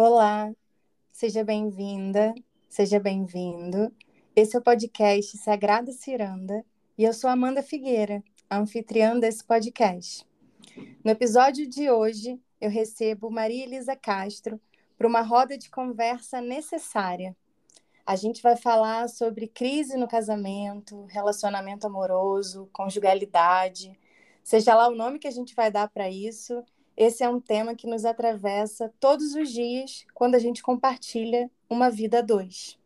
Olá, seja bem-vinda, seja bem-vindo. Esse é o podcast Sagrada Ciranda e eu sou Amanda Figueira, a anfitriã desse podcast. No episódio de hoje, eu recebo Maria Elisa Castro para uma roda de conversa necessária. A gente vai falar sobre crise no casamento, relacionamento amoroso, conjugalidade, seja lá o nome que a gente vai dar para isso esse é um tema que nos atravessa todos os dias quando a gente compartilha uma vida a dois.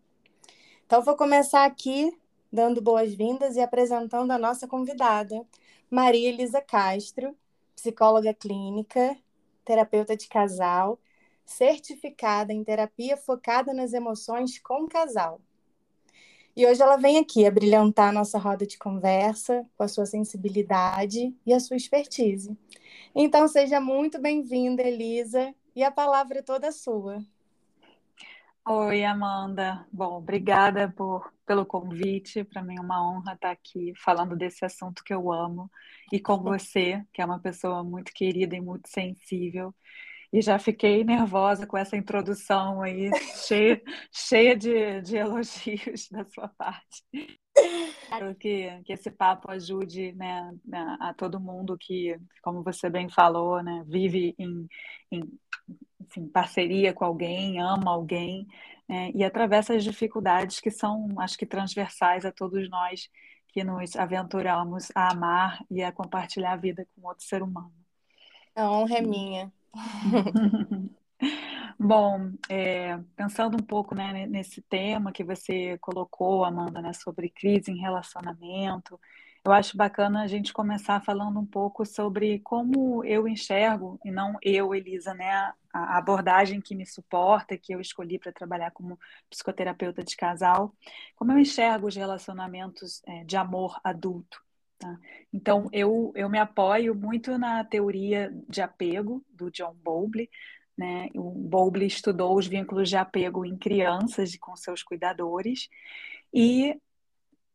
Então, vou começar aqui dando boas-vindas e apresentando a nossa convidada, Maria Elisa Castro, psicóloga clínica, terapeuta de casal, certificada em terapia focada nas emoções com casal. E hoje ela vem aqui a brilhantar a nossa roda de conversa com a sua sensibilidade e a sua expertise. Então, seja muito bem-vinda, Elisa, e a palavra é toda sua. Oi, Amanda. Bom, obrigada por, pelo convite. Para mim é uma honra estar aqui falando desse assunto que eu amo e com você, que é uma pessoa muito querida e muito sensível. E já fiquei nervosa com essa introdução aí, cheia, cheia de, de elogios da sua parte. Espero que, que esse papo ajude né, a todo mundo que, como você bem falou, né, vive em, em enfim, parceria com alguém, ama alguém né, e atravessa as dificuldades que são, acho que, transversais a todos nós que nos aventuramos a amar e a compartilhar a vida com outro ser humano. A honra é minha. Bom, é, pensando um pouco né, nesse tema que você colocou, Amanda, né, sobre crise em relacionamento, eu acho bacana a gente começar falando um pouco sobre como eu enxergo, e não eu, Elisa, né, a abordagem que me suporta, que eu escolhi para trabalhar como psicoterapeuta de casal, como eu enxergo os relacionamentos é, de amor adulto. Tá? Então, eu, eu me apoio muito na teoria de apego do John Bowlby, né? O Bowlby estudou os vínculos de apego em crianças com seus cuidadores, e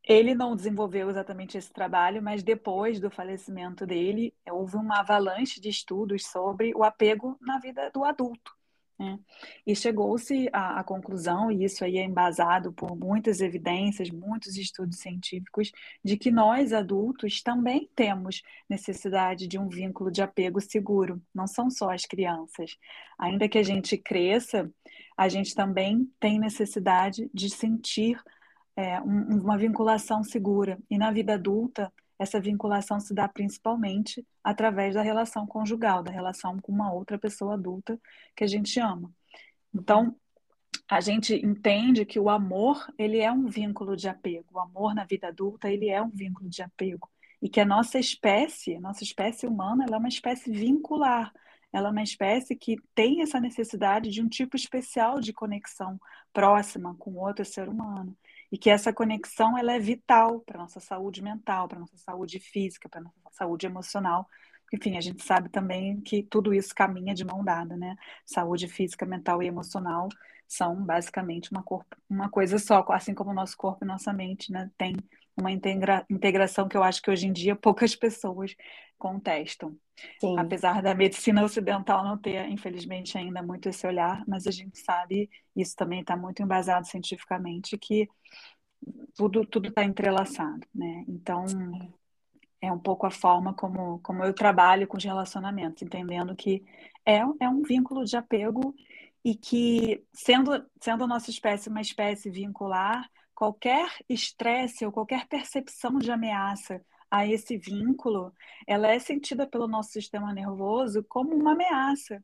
ele não desenvolveu exatamente esse trabalho, mas depois do falecimento dele, houve uma avalanche de estudos sobre o apego na vida do adulto. Né? E chegou-se à, à, conclusão, e isso aí é embasado por muitas evidências, muitos estudos científicos, de que nós adultos também temos necessidade de um vínculo de apego seguro, não são só as crianças. Ainda que a gente cresça, a gente também tem necessidade de sentir é, um, uma vinculação segura. E na vida adulta, essa vinculação se dá principalmente através da relação conjugal, da relação com uma outra pessoa adulta que a gente ama. Então, a gente entende que o amor, ele é um vínculo de apego. O amor na vida adulta, ele é um vínculo de apego. E que a nossa espécie, a nossa espécie humana, ela é uma espécie vincular. Ela é uma espécie que tem essa necessidade de um tipo especial de conexão próxima com outro ser humano e que essa conexão ela é vital para nossa saúde mental, para nossa saúde física, para nossa saúde emocional. Enfim, a gente sabe também que tudo isso caminha de mão dada, né? Saúde física, mental e emocional são basicamente uma, corpo, uma coisa só, assim como o nosso corpo e nossa mente, né? Tem uma integra, integração que eu acho que hoje em dia poucas pessoas contestam. Sim. Apesar da medicina ocidental não ter, infelizmente, ainda muito esse olhar, mas a gente sabe, isso também está muito embasado cientificamente, que tudo tudo está entrelaçado, né? Então é um pouco a forma como, como eu trabalho com os relacionamentos, entendendo que é, é um vínculo de apego e que, sendo, sendo a nossa espécie uma espécie vincular, qualquer estresse ou qualquer percepção de ameaça a esse vínculo, ela é sentida pelo nosso sistema nervoso como uma ameaça,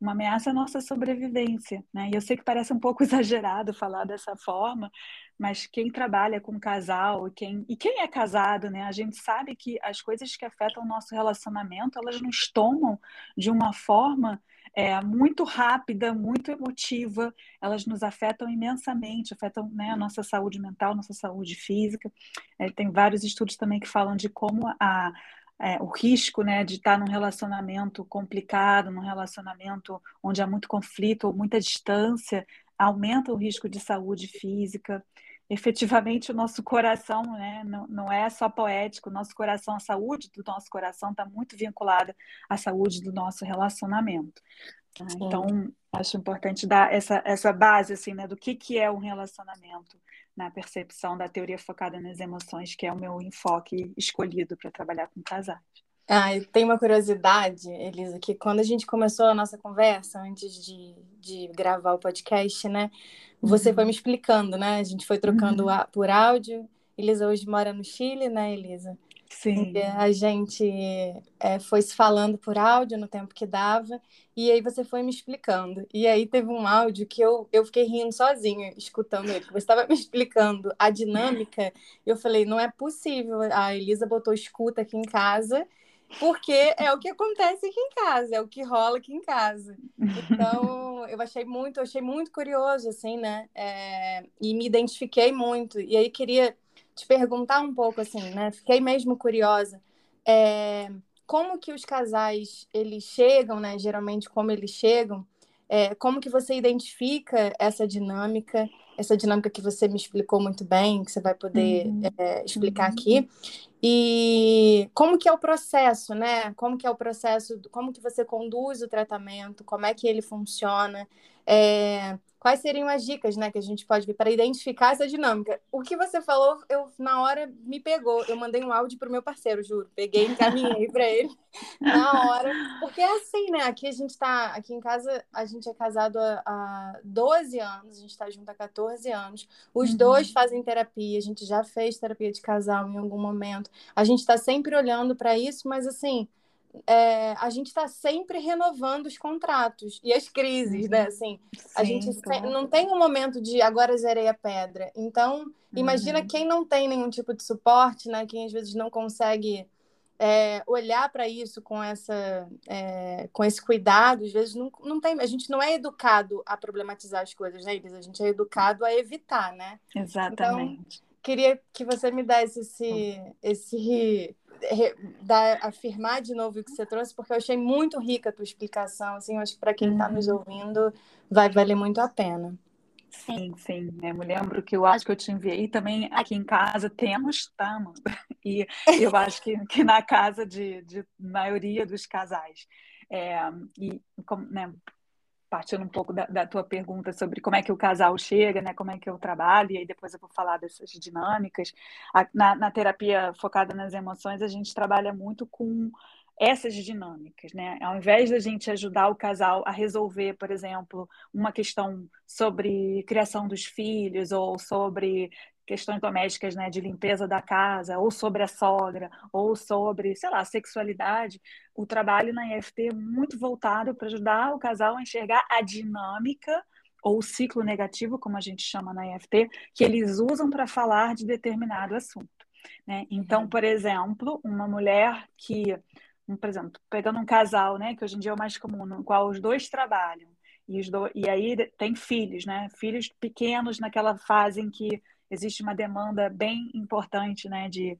uma ameaça à nossa sobrevivência. Né? E eu sei que parece um pouco exagerado falar dessa forma, mas quem trabalha com casal quem, e quem é casado, né, a gente sabe que as coisas que afetam o nosso relacionamento, elas nos tomam de uma forma é, muito rápida, muito emotiva, elas nos afetam imensamente, afetam né, a nossa saúde mental, nossa saúde física. É, tem vários estudos também que falam de como a, é, o risco né, de estar num relacionamento complicado, num relacionamento onde há muito conflito ou muita distância, aumenta o risco de saúde física efetivamente o nosso coração né, não, não é só poético, o nosso coração, a saúde do nosso coração está muito vinculada à saúde do nosso relacionamento. Né? Então, acho importante dar essa, essa base assim, né, do que, que é um relacionamento na percepção da teoria focada nas emoções, que é o meu enfoque escolhido para trabalhar com casais. Ah, tem uma curiosidade, Elisa, que quando a gente começou a nossa conversa, antes de, de gravar o podcast, né? Você uhum. foi me explicando, né? A gente foi trocando uhum. por áudio. Elisa hoje mora no Chile, né, Elisa? Sim. E a gente é, foi se falando por áudio no tempo que dava, e aí você foi me explicando. E aí teve um áudio que eu, eu fiquei rindo sozinha, escutando ele, você estava me explicando a dinâmica. Eu falei, não é possível. A Elisa botou escuta aqui em casa porque é o que acontece aqui em casa, é o que rola aqui em casa. Então, eu achei muito, achei muito curioso, assim, né? É, e me identifiquei muito. E aí queria te perguntar um pouco, assim, né? Fiquei mesmo curiosa. É, como que os casais, eles chegam, né? Geralmente, como eles chegam, é, como que você identifica essa dinâmica, essa dinâmica que você me explicou muito bem, que você vai poder uhum. é, explicar uhum. aqui, e como que é o processo, né? Como que é o processo, como que você conduz o tratamento, como é que ele funciona, é, quais seriam as dicas, né, que a gente pode ver para identificar essa dinâmica. O que você falou, eu na hora me pegou. Eu mandei um áudio para o meu parceiro, juro. Peguei, encaminhei para ele na hora, porque é assim, né? Aqui a gente está, aqui em casa a gente é casado há, há 12 anos, a gente está junto há 14 anos. Os uhum. dois fazem terapia, a gente já fez terapia de casal em algum momento. A gente está sempre olhando para isso, mas assim, é, a gente está sempre renovando os contratos e as crises, né? Uhum. Assim, Sim, a gente claro. não tem um momento de agora zerei a pedra. Então, imagina uhum. quem não tem nenhum tipo de suporte, né? Quem às vezes não consegue é, olhar para isso com essa é, com esse cuidado, às vezes não, não tem, a gente não é educado a problematizar as coisas, né, Elisa? A gente é educado a evitar, né? Exatamente. Então, queria que você me desse esse, esse dar, afirmar de novo o que você trouxe, porque eu achei muito rica a tua explicação. Assim, eu acho que para quem está nos uhum. ouvindo vai valer muito a pena. Sim, sim. Né? Me lembro que eu acho que eu te enviei também aqui em casa temos, tá, E eu acho que, que na casa de, de maioria dos casais. É, e como, né, partindo um pouco da, da, tua pergunta sobre como é que o casal chega, né, como é que eu trabalho, e aí depois eu vou falar dessas dinâmicas. Na, na terapia focada nas emoções, a gente trabalha muito com essas dinâmicas, né? Ao invés da gente ajudar o casal a resolver, por exemplo, uma questão sobre criação dos filhos ou sobre questões domésticas, né, de limpeza da casa, ou sobre a sogra, ou sobre, sei lá, sexualidade, o trabalho na IFT é muito voltado para ajudar o casal a enxergar a dinâmica ou o ciclo negativo, como a gente chama na IFT, que eles usam para falar de determinado assunto. Né? Então, uhum. por exemplo, uma mulher que, por exemplo, pegando um casal, né, que hoje em dia é o mais comum, no qual os dois trabalham, e, do... e aí tem filhos, né? Filhos pequenos naquela fase em que existe uma demanda bem importante né, de,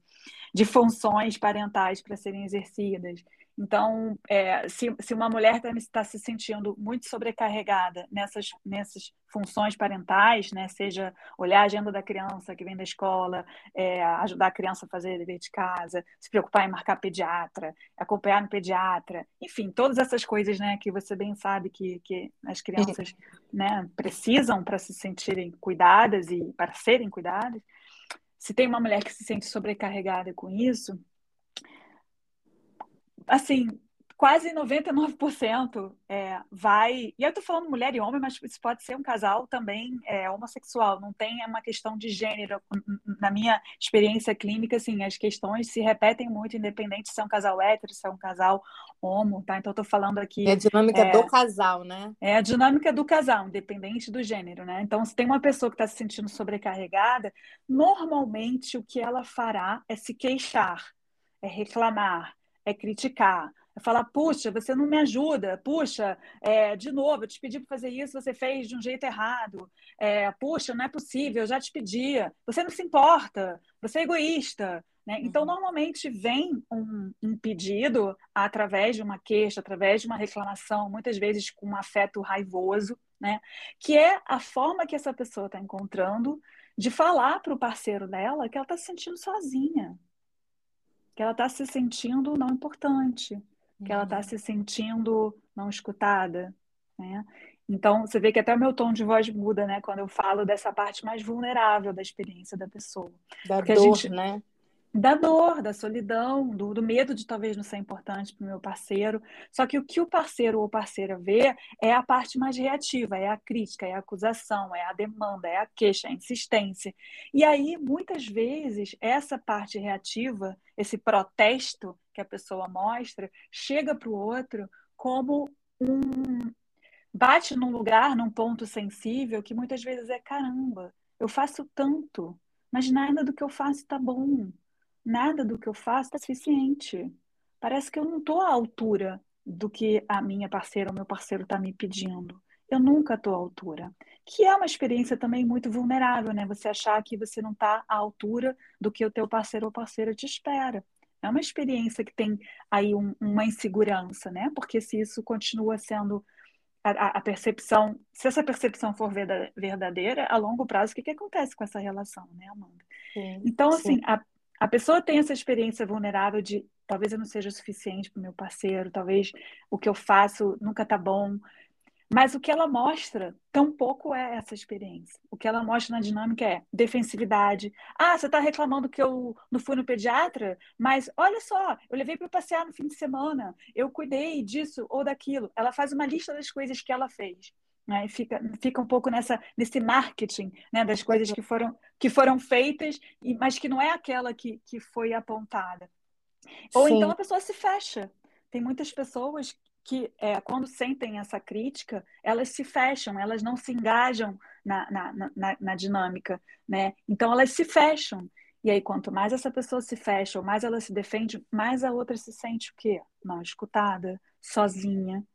de funções parentais para serem exercidas. Então, é, se, se uma mulher está tá se sentindo muito sobrecarregada nessas, nessas funções parentais, né, seja olhar a agenda da criança que vem da escola, é, ajudar a criança a fazer dever de casa, se preocupar em marcar pediatra, acompanhar no pediatra, enfim, todas essas coisas né, que você bem sabe que, que as crianças né, precisam para se sentirem cuidadas e para serem cuidadas. Se tem uma mulher que se sente sobrecarregada com isso, assim, quase 99% é, vai. E eu estou falando mulher e homem, mas isso pode ser um casal também é, homossexual, não tem uma questão de gênero. Na minha experiência clínica, assim, as questões se repetem muito, independente se é um casal hétero, se é um casal homo, tá? Então, estou falando aqui. É a dinâmica é, do casal, né? É a dinâmica do casal, independente do gênero, né? Então, se tem uma pessoa que está se sentindo sobrecarregada, normalmente o que ela fará é se queixar, é reclamar é criticar, é falar, puxa, você não me ajuda, puxa, é, de novo, eu te pedi para fazer isso, você fez de um jeito errado, é, puxa, não é possível, eu já te pedia, você não se importa, você é egoísta. Né? Então, uhum. normalmente vem um, um, pedido através de uma queixa, através de uma reclamação, muitas vezes com um afeto raivoso, né? que é a forma que essa pessoa está encontrando de falar para o parceiro dela que ela está se sentindo sozinha, que ela está se sentindo não importante, que ela está uhum. se sentindo não escutada, né? Então, você vê que até o meu tom de voz muda, né? Quando eu falo dessa parte mais vulnerável da experiência da pessoa. Da Porque dor, gente... né? Da dor, da solidão, do, do, medo de talvez não ser importante para o meu parceiro. Só que o que o parceiro ou parceira vê é a parte mais reativa, é a crítica, é a acusação, é a demanda, é a queixa, é a insistência. E aí, muitas vezes, essa parte reativa, esse protesto que a pessoa mostra, chega para o outro como um. bate num lugar, num ponto sensível, que muitas vezes é caramba, eu faço tanto, mas nada do que eu faço está bom nada do que eu faço é suficiente. Parece que eu não estou à altura do que a minha parceira ou meu parceiro está me pedindo. Eu nunca estou à altura. Que é uma experiência também muito vulnerável, né? Você achar que você não está à altura do que o teu parceiro ou parceira te espera. É uma experiência que tem aí um, uma insegurança, né? Porque se isso continua sendo a, a, percepção, se essa percepção for verdadeira, a longo prazo, o que, que acontece com essa relação, né, Amanda? Sim, então, assim, sim. A, a pessoa tem essa experiência vulnerável de talvez eu não seja suficiente para o meu parceiro, talvez o que eu faço nunca tá bom. Mas o que ela mostra tampouco é essa experiência. O que ela mostra na dinâmica é defensividade. Ah, você está reclamando que eu não fui no pediatra, mas olha só, eu levei para passear no fim de semana, eu cuidei disso ou daquilo. Ela faz uma lista das coisas que ela fez. Né? E fica, fica um pouco nessa, nesse marketing né? das coisas que foram, que foram feitas, mas que não é aquela que, que foi apontada. Ou Sim. então a pessoa se fecha. Tem muitas pessoas que, é, quando sentem essa crítica, elas se fecham, elas não se engajam na, na, na, na dinâmica. Né? Então elas se fecham. E aí, quanto mais essa pessoa se fecha, ou mais ela se defende, mais a outra se sente o quê? Não escutada, sozinha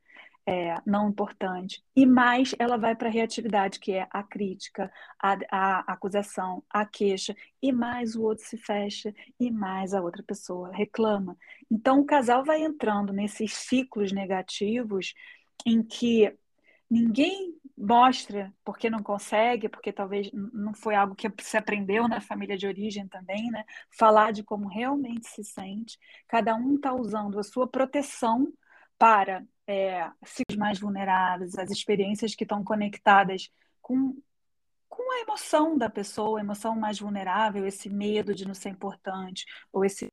é, não importante, e mais ela vai para a reatividade, que é a crítica, a, a, acusação, a queixa, e mais o outro se fecha, e mais a outra pessoa reclama. Então o casal vai entrando nesses ciclos negativos em que ninguém mostra porque não consegue, porque talvez não foi algo que se aprendeu na família de origem também, né? Falar de como realmente se sente. Cada um está usando a sua proteção para é, os mais vulneráveis, as experiências que estão conectadas com, com a emoção da pessoa, a emoção mais vulnerável, esse medo de não ser importante, ou esse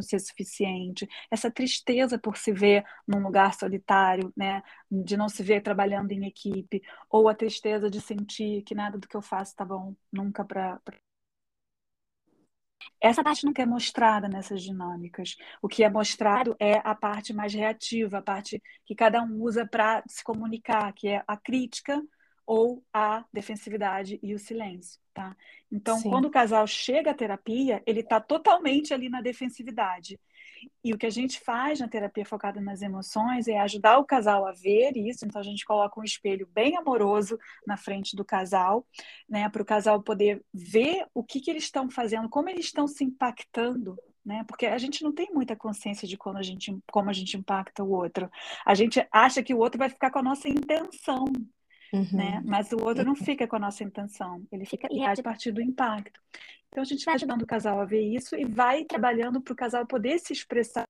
não ser suficiente, essa tristeza por se ver num lugar solitário, né, de não se ver trabalhando em equipe, ou a tristeza de sentir que nada do que eu faço está bom, nunca para essa parte não é mostrada nessas dinâmicas. O que é mostrado é a parte mais reativa, a parte que cada um usa para se comunicar, que é a crítica ou a defensividade e o silêncio, tá? Então, Sim. quando o casal chega à terapia, ele está totalmente ali na defensividade. E o que a gente faz na terapia focada nas emoções é ajudar o casal a ver isso. Então, a gente coloca um espelho bem amoroso na frente do casal, né, para o casal poder ver o que, que eles estão fazendo, como eles estão se impactando né? Porque a gente não tem muita consciência de como a gente, como a gente impacta o outro. A gente acha que o outro vai ficar com a nossa intenção, uhum. né? Mas o outro não fica com a nossa intenção, ele fica e a partir do impacto. Então a gente vai ajudando o casal a ver isso e vai trabalhando para o casal poder se expressar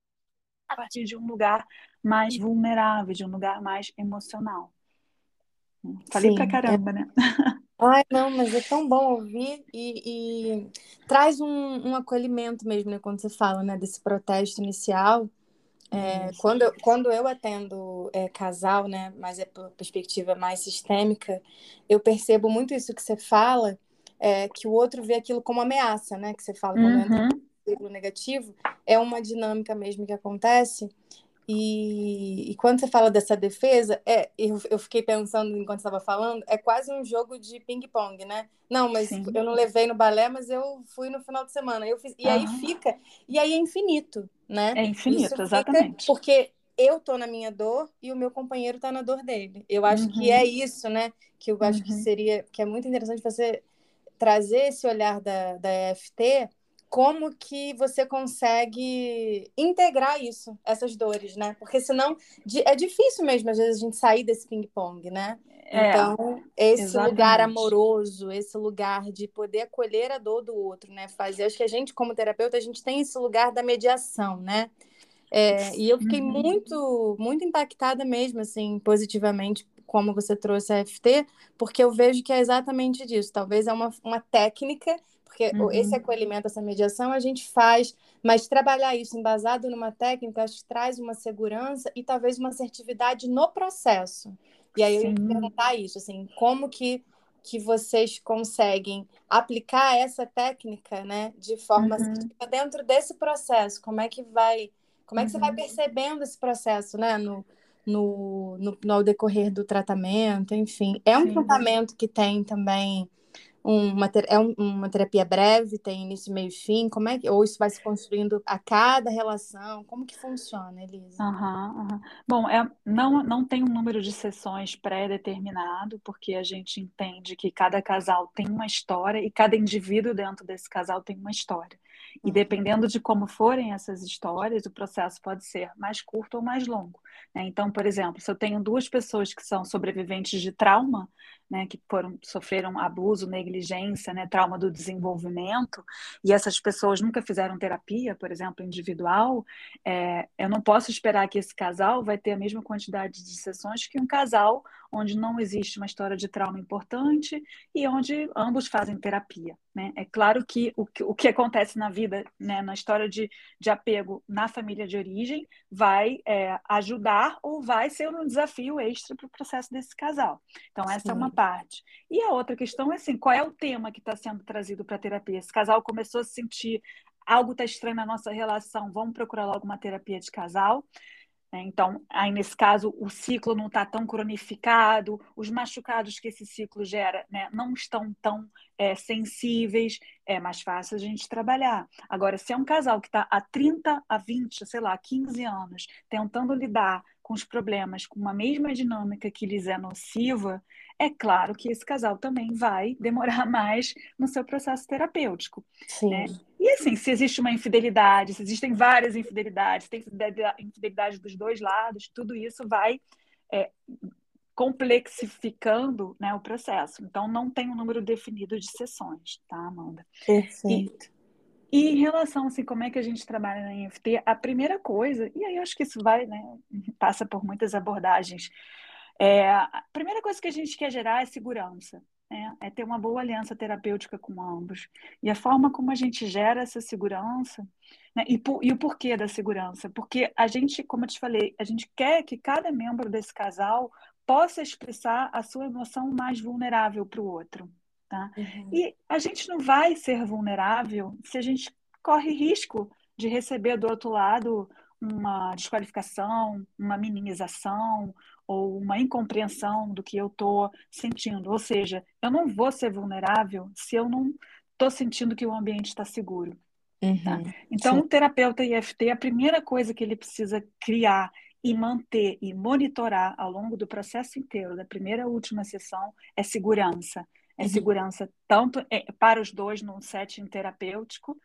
a partir de um lugar mais vulnerável, de um lugar mais emocional. Falei Sim, pra caramba, é... né? Ai, não, mas é tão bom ouvir e, e traz um, um, acolhimento mesmo, né? Quando você fala, né, desse protesto inicial. É, quando, eu, quando eu atendo é, casal, né, mas é por perspectiva mais sistêmica, eu percebo muito isso que você fala, é, que o outro vê aquilo como ameaça, né? Que você fala uhum. ciclo negativo, é uma dinâmica mesmo que acontece. E, e, quando você fala dessa defesa, é, eu, eu fiquei pensando enquanto estava falando, é quase um jogo de ping-pong, né? Não, mas Sim. eu não levei no balé, mas eu fui no final de semana. Eu fiz, e uhum. aí fica, e aí é infinito, né? É infinito, exatamente. Porque eu tô na minha dor e o meu companheiro tá na dor dele. Eu acho uhum. que é isso, né? Que eu acho que uhum. seria, que é muito interessante você trazer esse olhar da, da EFT, como que você consegue integrar isso, essas dores, né? Porque senão é difícil mesmo, às vezes, a gente sair desse ping-pong, né? É, então, esse exatamente. lugar amoroso, esse lugar de poder acolher a dor do outro, né? Fazer, acho que a gente, como terapeuta, a gente tem esse lugar da mediação, né? É, e eu fiquei uhum. muito, muito impactada mesmo, assim, positivamente como você trouxe a FT, porque eu vejo que é exatamente disso. Talvez é uma, uma técnica, porque uhum. esse acolhimento, essa mediação a gente faz, mas trabalhar isso embasado numa técnica, acho que traz uma segurança e talvez uma assertividade no processo. E aí Sim. eu ia perguntar isso, assim, como que que vocês conseguem aplicar essa técnica, né, de forma uhum. assertiva dentro desse processo? Como é que vai, como é que uhum. você vai uhum. percebendo esse processo, né, no, no, no, no decorrer do tratamento, enfim. É um Sim. tratamento que tem também uma, é uma terapia breve, tem início, meio e fim? Como é que, ou isso vai se construindo a cada relação? Como que funciona, Elisa? Uhum, uhum. Bom, é, não, não tem um número de sessões pré-determinado, porque a gente entende que cada casal tem uma história e cada indivíduo dentro desse casal tem uma história. E uhum. dependendo de como forem essas histórias, o processo pode ser mais curto ou mais longo. Né? Então, por exemplo, se eu tenho duas pessoas que são sobreviventes de trauma, né, que foram, sofreram abuso, negligência, né, trauma do desenvolvimento, e essas pessoas nunca fizeram terapia, por exemplo, individual, é, eu não posso esperar que esse casal vai ter a mesma quantidade de sessões que um casal onde não existe uma história de trauma importante e onde ambos fazem terapia. Né? É claro que o, que o que acontece na vida, né, na história de, de apego na família de origem, vai é, ajudar ou vai ser um desafio extra para o processo desse casal. Então, essa Sim. é uma parte. E a outra questão é assim: qual é o tema que está sendo trazido para a terapia? Esse casal começou a se sentir algo está estranho na nossa relação, vamos procurar logo uma terapia de casal. Né? Então, aí nesse caso, o ciclo não está tão cronificado, os machucados que esse ciclo gera né, não estão tão é, sensíveis, é mais fácil a gente trabalhar. Agora, se é um casal que está há 30, a 20, sei lá, 15 anos, tentando lidar com os problemas com uma mesma dinâmica que lhes é nociva, é claro que esse casal também vai demorar mais no seu processo terapêutico. Sim. Né? E assim, se existe uma infidelidade, se existem várias infidelidades, tem infidelidade dos dois lados, tudo isso vai é, complexificando né, o processo. Então, não tem um número definido de sessões, tá, Amanda? Perfeito. E, e em relação, assim, como é que a gente trabalha na IFT, a primeira coisa, e aí eu acho que isso vai, né, passa por muitas abordagens, é, a primeira coisa que a gente quer gerar é segurança. Né? É ter uma boa aliança terapêutica com ambos. E a forma como a gente gera essa segurança, né? e, por, e o porquê da segurança? Porque a gente, como eu te falei, a gente quer que cada membro desse casal possa expressar a sua emoção mais vulnerável para o outro. Tá? Uhum. E a gente não vai ser vulnerável se a gente corre risco de receber do outro lado uma desqualificação, uma minimização ou uma incompreensão do que eu estou sentindo. Ou seja, eu não vou ser vulnerável se eu não estou sentindo que o ambiente está seguro. Tá? Uhum, tá? Então, sim. o terapeuta IFT, a primeira coisa que ele precisa criar e manter e monitorar ao longo do processo inteiro, da primeira à última sessão, é segurança. É uhum. segurança tanto para os dois num setting terapêutico,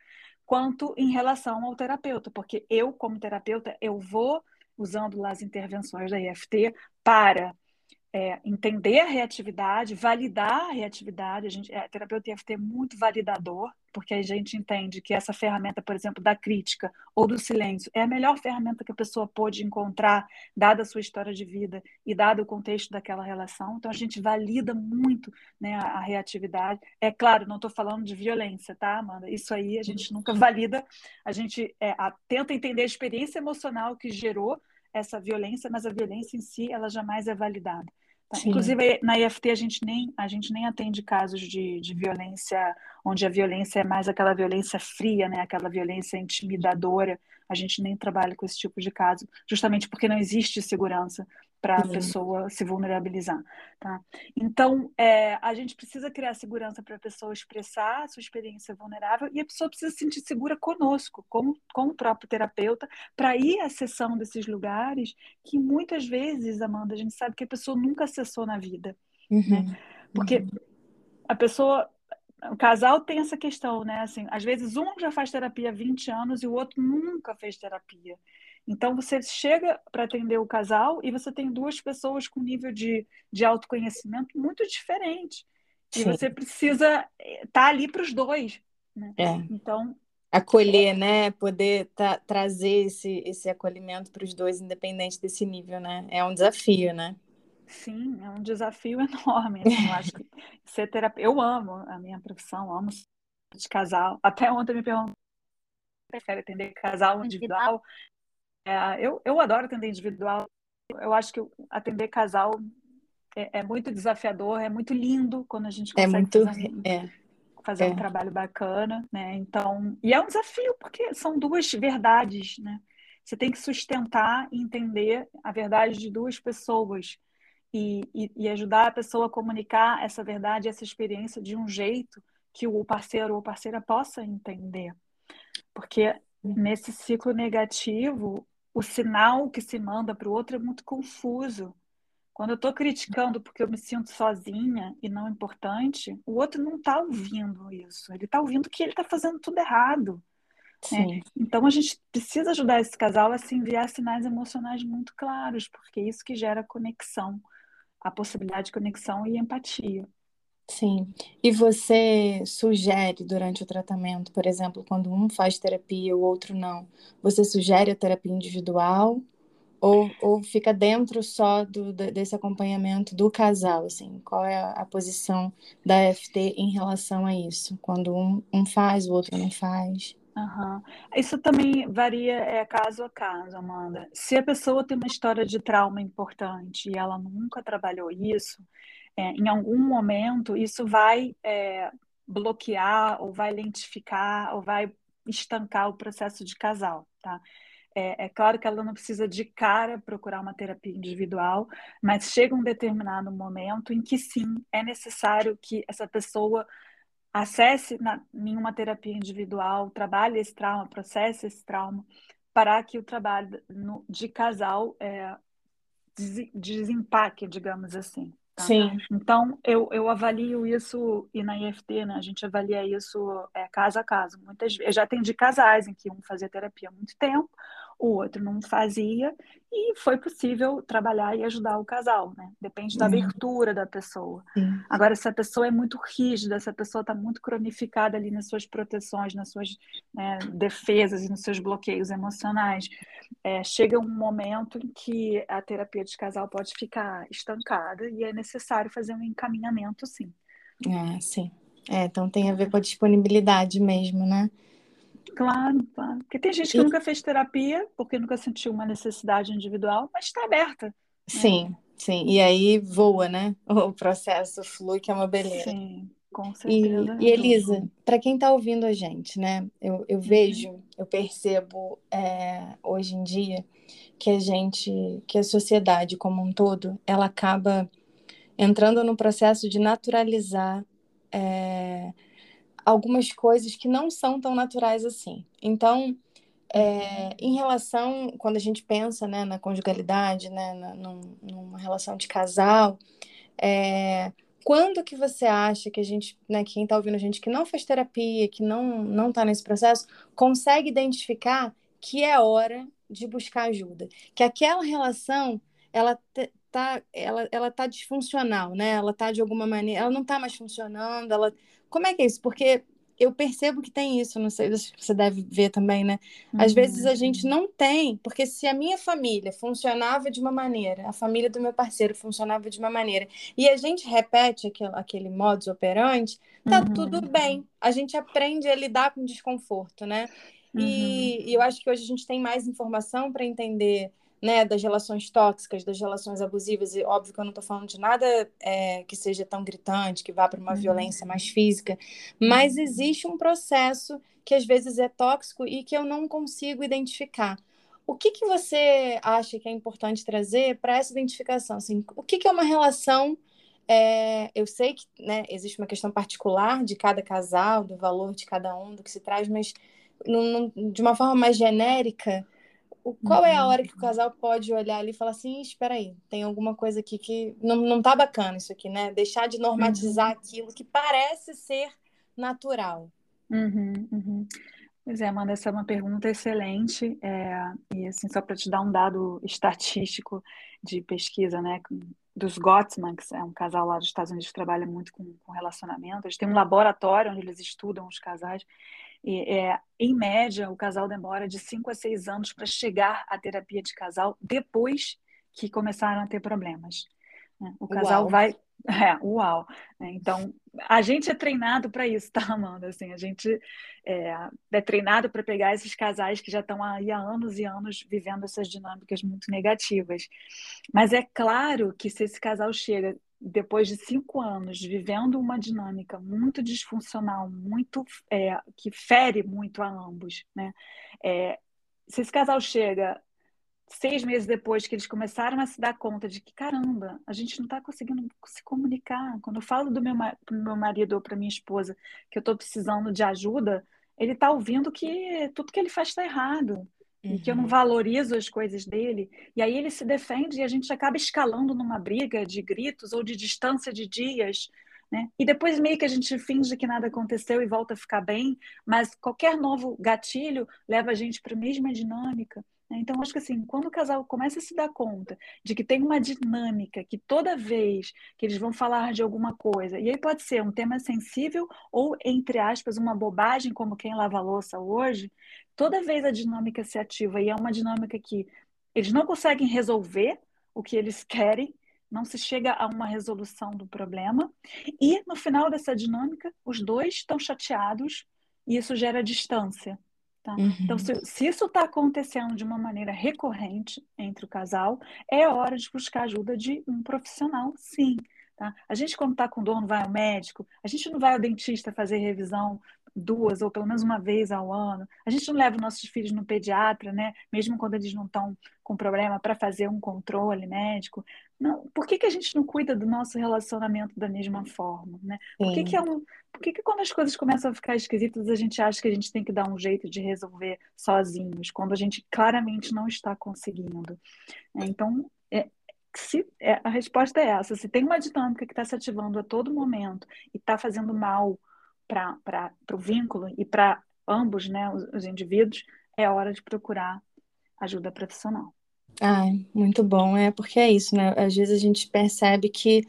quanto em relação ao terapeuta, porque eu, como terapeuta, eu vou usando as intervenções da IFT para é, entender a reatividade, validar a reatividade. A, gente, a terapeuta IFT é muito validador, porque a gente entende que essa ferramenta, por exemplo, da crítica ou do silêncio, é a melhor ferramenta que a pessoa pode encontrar, dada a sua história de vida e dado o contexto daquela relação. Então, a gente valida muito né, a, a reatividade. É claro, não estou falando de violência, tá, Amanda? Isso aí a gente nunca valida. A gente é, a, tenta entender a experiência emocional que gerou essa violência, mas a violência em si, ela jamais é validada. Inclusive, na IFT, a gente nem, a gente nem atende casos de, de violência, onde a violência é mais aquela violência fria, né? aquela violência intimidadora. A gente nem trabalha com esse tipo de caso, justamente porque não existe segurança para a pessoa se vulnerabilizar. Tá? Então, é, a gente precisa criar segurança para a pessoa expressar a sua experiência vulnerável e a pessoa precisa se sentir segura conosco, com, com o próprio terapeuta, para ir à sessão desses lugares que muitas vezes, Amanda, a gente sabe que a pessoa nunca acessou na vida. Uhum. Né? Porque uhum. a pessoa o casal tem essa questão, né? Assim, às vezes um já faz terapia há 20 anos e o outro nunca fez terapia. Então, você chega para atender o casal e você tem duas pessoas com nível de, de autoconhecimento muito diferente. Sim. E você precisa estar tá ali para os dois. Né? É. Então. Acolher, é... né? Poder tá, trazer esse, esse acolhimento para os dois, independente desse nível, né? É um desafio, né? Sim, é um desafio enorme. Assim, eu acho que ser terapeuta. Eu amo a minha profissão, amo de casal. Até ontem me perguntaram prefere atender casal individual. É, eu, eu adoro atender individual. Eu acho que atender casal é, é, muito desafiador, é muito lindo quando a gente é consegue é muito, fazer, um, é, fazer um trabalho bacana, né? Então, e é um desafio porque são duas verdades, né? Você tem que sustentar e entender a verdade de duas pessoas e, e, e ajudar a pessoa a comunicar essa verdade, essa experiência de um jeito que o parceiro ou parceira possa entender. Porque nesse ciclo negativo, o sinal que se manda para o outro é muito confuso. Quando eu estou criticando porque eu me sinto sozinha e não importante, o outro não está ouvindo isso. Ele está ouvindo que ele está fazendo tudo errado. Né? Então a gente precisa ajudar esse casal a se enviar sinais emocionais muito claros, porque é isso que gera conexão, a possibilidade de conexão e empatia. Sim. E você sugere durante o tratamento, por exemplo, quando um faz terapia e o outro não, você sugere a terapia individual ou, ou fica dentro só do, desse acompanhamento do casal, assim? Qual é a, posição da FT em relação a isso? Quando um, um faz, o outro não faz? Uhum. Isso também varia é, caso a caso, Amanda. Se a pessoa tem uma história de trauma importante e ela nunca trabalhou isso, é, em algum momento isso vai é, bloquear ou vai lentificar ou vai estancar o processo de casal, tá? É, é, claro que ela não precisa de cara procurar uma terapia individual, mas chega um determinado momento em que sim, é necessário que essa pessoa acesse na, em uma terapia individual, trabalhe esse trauma, processe esse trauma, para que o trabalho no, de casal é, des, desempaque, digamos assim. Tá? Sim. Então, eu, eu avalio isso, e na IFT, né, a gente avalia isso é, caso a caso. Muitas Eu já atendi casais em que um fazia terapia há muito tempo, o outro não fazia, e foi possível trabalhar e ajudar o casal, né? Depende da abertura da pessoa. Sim. Agora, se a pessoa é muito rígida, se a pessoa está muito cronificada ali nas suas proteções, nas suas né, defesas e nos seus bloqueios emocionais, é, chega um momento em que a terapia de casal pode ficar estancada e é necessário fazer um encaminhamento, sim. Ah, sim. É, então tem a ver com a disponibilidade mesmo, né? Claro, claro. Porque tem gente que e... nunca fez terapia, porque nunca sentiu uma necessidade individual, mas está aberta. Né? Sim, sim. E aí voa, né? O processo flui, que é uma beleza. Sim, com certeza. E, e Elisa, para quem está ouvindo a gente, né? Eu, eu uhum. vejo, eu percebo é, hoje em dia que a gente, que a sociedade como um todo, ela acaba entrando no processo de naturalizar. É, algumas coisas que não são tão naturais assim. Então, é, em relação, quando a gente pensa né, na conjugalidade, né, na, numa relação de casal, é, quando que você acha que a gente, né, quem está ouvindo a gente que não fez terapia, que não não está nesse processo, consegue identificar que é hora de buscar ajuda, que aquela relação ela tá, ela, ela tá disfuncional, né? Ela tá de alguma maneira, ela não tá mais funcionando, ela Como é que é isso? Porque eu percebo que tem isso, não sei se você deve ver também, né? Às uhum. vezes a gente não tem, porque se a minha família funcionava de uma maneira, a família do meu parceiro funcionava de uma maneira, e a gente repete aquele, aquele modus operandi, tá uhum. tudo bem. A gente aprende a lidar com desconforto, né? E, uhum. e eu acho que hoje a gente tem mais informação para entender né, das relações tóxicas, das relações abusivas, e óbvio que eu não estou falando de nada é, que seja tão gritante, que vá para uma uhum. violência mais física, mas existe um processo que às vezes é tóxico e que eu não consigo identificar. O que, que você acha que é importante trazer para essa identificação? Assim, o que, que é uma relação é, eu sei que né, existe uma questão particular de cada casal, do valor de cada um, do que se traz, mas num, num, de uma forma mais genérica, o, qual é a hora que o casal pode olhar ali e falar assim, espera aí, tem alguma coisa aqui que não, não tá bacana isso aqui, né? Deixar de normatizar uhum. aquilo que parece ser natural. Uhum, uhum. Pois é, Amanda, essa é uma pergunta excelente. É, e assim, só para te dar um dado estatístico de pesquisa, né? Dos Gottman, que é um casal lá dos Estados Unidos que trabalha muito com, com relacionamento. Eles têm um laboratório onde eles estudam os casais. É, em média, o casal demora de 5 a 6 anos para chegar à terapia de casal depois que começaram a ter problemas. Né? O casal uau. vai. É, uau! Né? Então, a gente é treinado para isso, tá, Amanda? Assim, a gente é, é treinado para pegar esses casais que já estão aí há anos e anos vivendo essas dinâmicas muito negativas. Mas é claro que se esse casal chega depois de cinco anos vivendo uma dinâmica muito disfuncional, muito é, que fere muito a ambos, né? É, se esse casal chega seis meses depois que eles começaram a se dar conta de que, caramba, a gente não está conseguindo se comunicar. Quando eu falo do meu, meu marido ou para minha esposa que eu estou precisando de ajuda, ele está ouvindo que tudo que ele faz está errado. Uhum. E que eu não uhum. valorizo as coisas dele. E aí ele se defende e a gente acaba escalando numa briga de gritos ou de distância de dias. Né? E depois meio que a gente finge que nada aconteceu e volta a ficar bem, mas qualquer novo gatilho leva a gente para a mesma dinâmica. Né? Então, acho que assim, quando o casal começa a se dar conta de que tem uma dinâmica, que toda vez que eles vão falar de alguma coisa, e aí pode ser um tema sensível ou, entre aspas, uma bobagem, como quem lava louça hoje, toda vez a dinâmica se ativa e é uma dinâmica que eles não conseguem resolver o que eles querem, não se chega a uma resolução do problema, e no final dessa dinâmica, os dois estão chateados e isso gera distância. Tá? Uhum. Então, se, se isso está acontecendo de uma maneira recorrente entre o casal, é hora de buscar ajuda de um profissional, sim. Tá? A gente, quando está com dor, não vai ao médico, a gente não vai ao dentista fazer revisão duas ou pelo menos uma vez ao ano. A gente não leva nossos filhos no pediatra, né? Mesmo quando eles não estão com problema para fazer um controle médico. Não, por que, que a gente não cuida do nosso relacionamento da mesma forma, né? Por que, que, é um, por que, que quando as coisas começam a ficar esquisitas a gente acha que a gente tem que dar um jeito de resolver sozinhos, quando a gente claramente não está conseguindo? É, então, é, se, é, a resposta é essa. Se tem uma dinâmica que está se ativando a todo momento e está fazendo mal para o vínculo e para ambos, né, os, os, indivíduos, é hora de procurar ajuda profissional. Ai, muito bom, é porque é isso, né? Às vezes a gente percebe que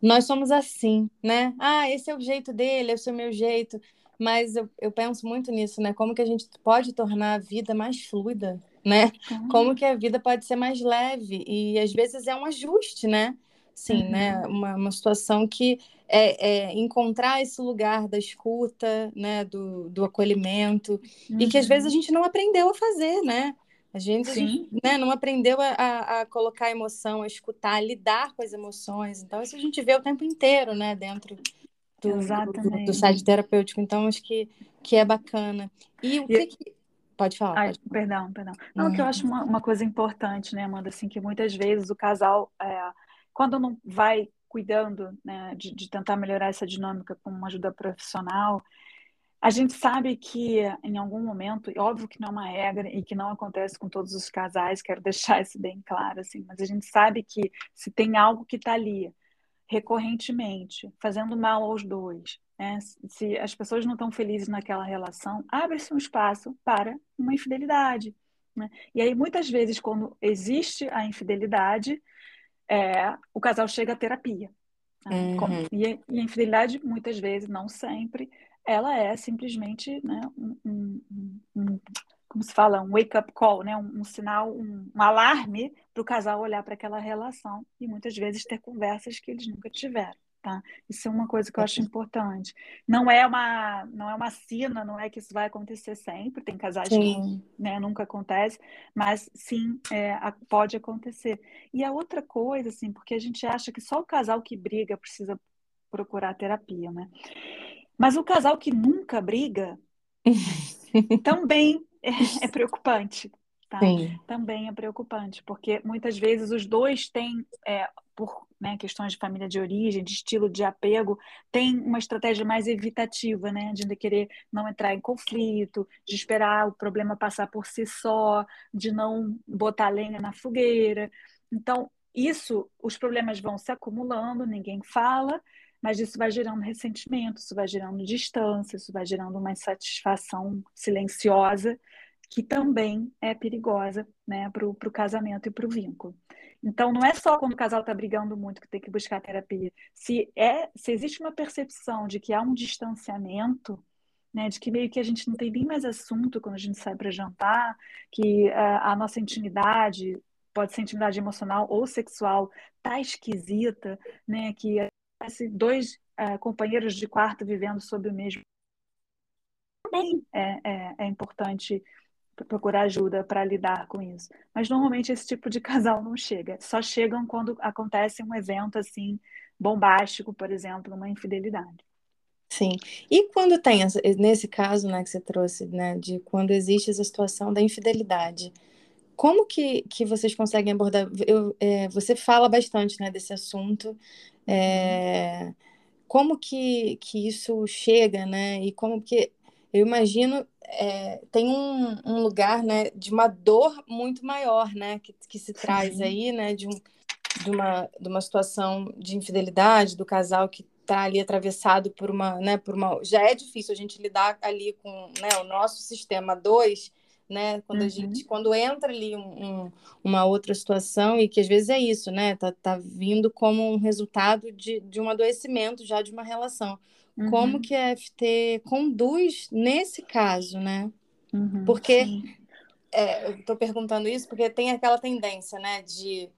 nós somos assim, né? Ah, esse é o jeito dele, esse é o meu jeito. Mas eu, eu penso muito nisso, né? Como que a gente pode tornar a vida mais fluida, né? Uhum. Como que a vida pode ser mais leve. E às vezes é um ajuste, né? Sim, né? uhum. né? Uma, uma situação que é, é, encontrar esse lugar da escuta, né? Do, do acolhimento, uhum. e que às vezes a uhum. gente não aprendeu a fazer, né? A gente, gente né, não aprendeu a, a, colocar emoção, a escutar, a lidar com as emoções. Então, isso a gente vê o tempo inteiro, né? Dentro do, do, do site terapêutico. Então, acho que, que é bacana. E o que, que... Pode falar. Ai, pode falar. Perdão, perdão. Não, uhum. que eu acho uma, uma, coisa importante, né, Amanda, assim, que muitas vezes o casal... É quando não vai cuidando né, de, de, tentar melhorar essa dinâmica com uma ajuda profissional, a gente sabe que em algum momento, óbvio que não é uma regra e que não acontece com todos os casais, quero deixar isso bem claro, assim, mas a gente sabe que se tem algo que está ali recorrentemente, fazendo mal aos dois, né, se as pessoas não estão felizes naquela relação, abre-se um espaço para uma infidelidade. Né? E aí, muitas vezes, quando existe a infidelidade, é, o casal chega à terapia. Né? Uhum. E, e, a infidelidade, muitas vezes, não sempre, ela é simplesmente né, um, um, um, como se fala, um wake-up call, né? um, sinal, um, alarme para o casal olhar para aquela relação e muitas vezes ter conversas que eles nunca tiveram. Tá? Isso é uma coisa que eu acho importante. Não é uma, não é uma sina, não é que isso vai acontecer sempre. Tem casais sim. que né, nunca acontece, mas sim é, pode acontecer. E a outra coisa, assim, porque a gente acha que só o casal que briga precisa procurar terapia, né? Mas o casal que nunca briga também é, é preocupante. Tá? Também é preocupante, porque muitas vezes os dois têm, é, por né, questões de família de origem, de estilo de apego, tem uma estratégia mais evitativa, né, de querer não entrar em conflito, de esperar o problema passar por si só, de não botar lenha na fogueira. Então, isso, os problemas vão se acumulando, ninguém fala, mas isso vai gerando ressentimento, isso vai gerando distância, isso vai gerando uma insatisfação silenciosa que também é perigosa né, para o casamento e para o vínculo. Então, não é só quando o casal está brigando muito que tem que buscar terapia. Se, é, se existe uma percepção de que há um distanciamento, né, de que meio que a gente não tem nem mais assunto quando a gente sai para jantar, que a, a nossa intimidade pode ser intimidade emocional ou sexual, tá esquisita, né? Que dois uh, companheiros de quarto vivendo sob o mesmo. Também é, é, é importante procurar ajuda para lidar com isso. Mas normalmente esse tipo de casal não chega. Só chegam quando acontece um evento assim bombástico, por exemplo, uma infidelidade. Sim. E quando tem, nesse caso, né, que você trouxe, né, de quando existe essa situação da infidelidade, como que, que vocês conseguem abordar? Eu, é, você fala bastante, né, desse assunto. É, como que, que isso chega, né? E como que eu imagino é, tem um, um, lugar, né, de uma dor muito maior, né, que, que se traz aí, né, de, um, de, uma, de uma situação de infidelidade do casal que está ali atravessado por uma, né, por uma, já é difícil a gente lidar ali com, né, o nosso sistema 2, né, quando uhum. a gente, quando entra ali um, um, uma outra situação e que às vezes é isso, né, tá, tá vindo como um resultado de, de um adoecimento já de uma relação. Uhum. Como que a FT conduz nesse caso, né? Uhum, porque é, eu estou perguntando isso porque tem aquela tendência, né, de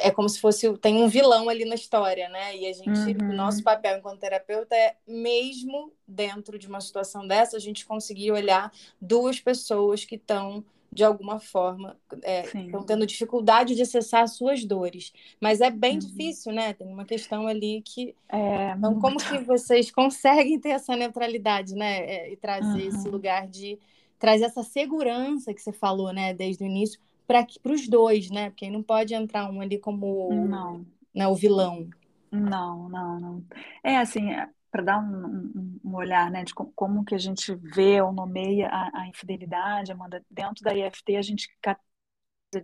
é como se fosse tem um vilão ali na história, né? E a gente, uhum. o nosso papel enquanto terapeuta é mesmo dentro de uma situação dessa, a gente conseguir olhar duas pessoas que estão de alguma forma estão é, tendo dificuldade de acessar as suas dores, mas é bem uhum. difícil, né? Tem uma questão ali que é, então muito... como que vocês conseguem ter essa neutralidade, né? É, e trazer uhum. esse lugar de trazer essa segurança que você falou, né? Desde o início para os dois, né? Porque não pode entrar um ali como não. Né, o vilão. Não, não, não. É assim, é, para dar um, um, um, olhar né, de como, como, que a gente vê ou nomeia a, a infidelidade, Amanda, dentro da IFT a gente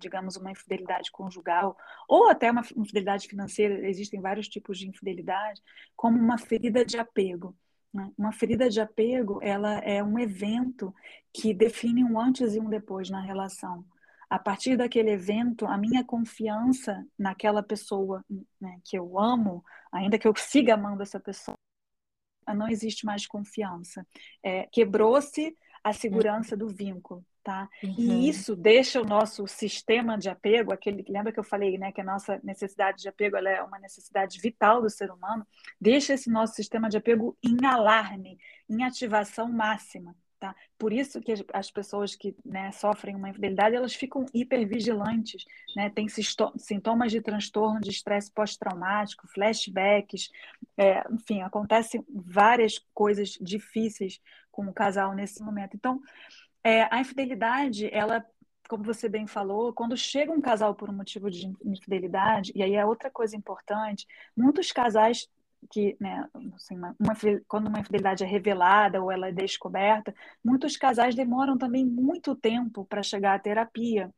digamos, uma infidelidade conjugal, ou até uma infidelidade financeira, existem vários tipos de infidelidade, como uma ferida de apego. Né? Uma ferida de apego, ela é um evento que define um antes e um depois na relação a partir daquele evento, a minha confiança naquela pessoa né, que eu amo, ainda que eu siga amando essa pessoa, não existe mais confiança. É, Quebrou-se a segurança do vínculo. Tá? Uhum. E isso deixa o nosso sistema de apego, aquele lembra que eu falei, né, que a nossa necessidade de apego é uma necessidade vital do ser humano, deixa esse nosso sistema de apego em alarme, em ativação máxima. Tá? Por isso que as pessoas que né, sofrem uma infidelidade, elas ficam hipervigilantes, né? tem sintomas de transtorno de estresse pós-traumático, flashbacks, é, enfim, acontecem várias coisas difíceis com o casal nesse momento. Então, é, a infidelidade, ela como você bem falou, quando chega um casal por um motivo de infidelidade, e aí é outra coisa importante, muitos casais que, né, assim, uma, uma, quando uma infidelidade é revelada ou ela é descoberta, muitos casais demoram também muito tempo para chegar à terapia,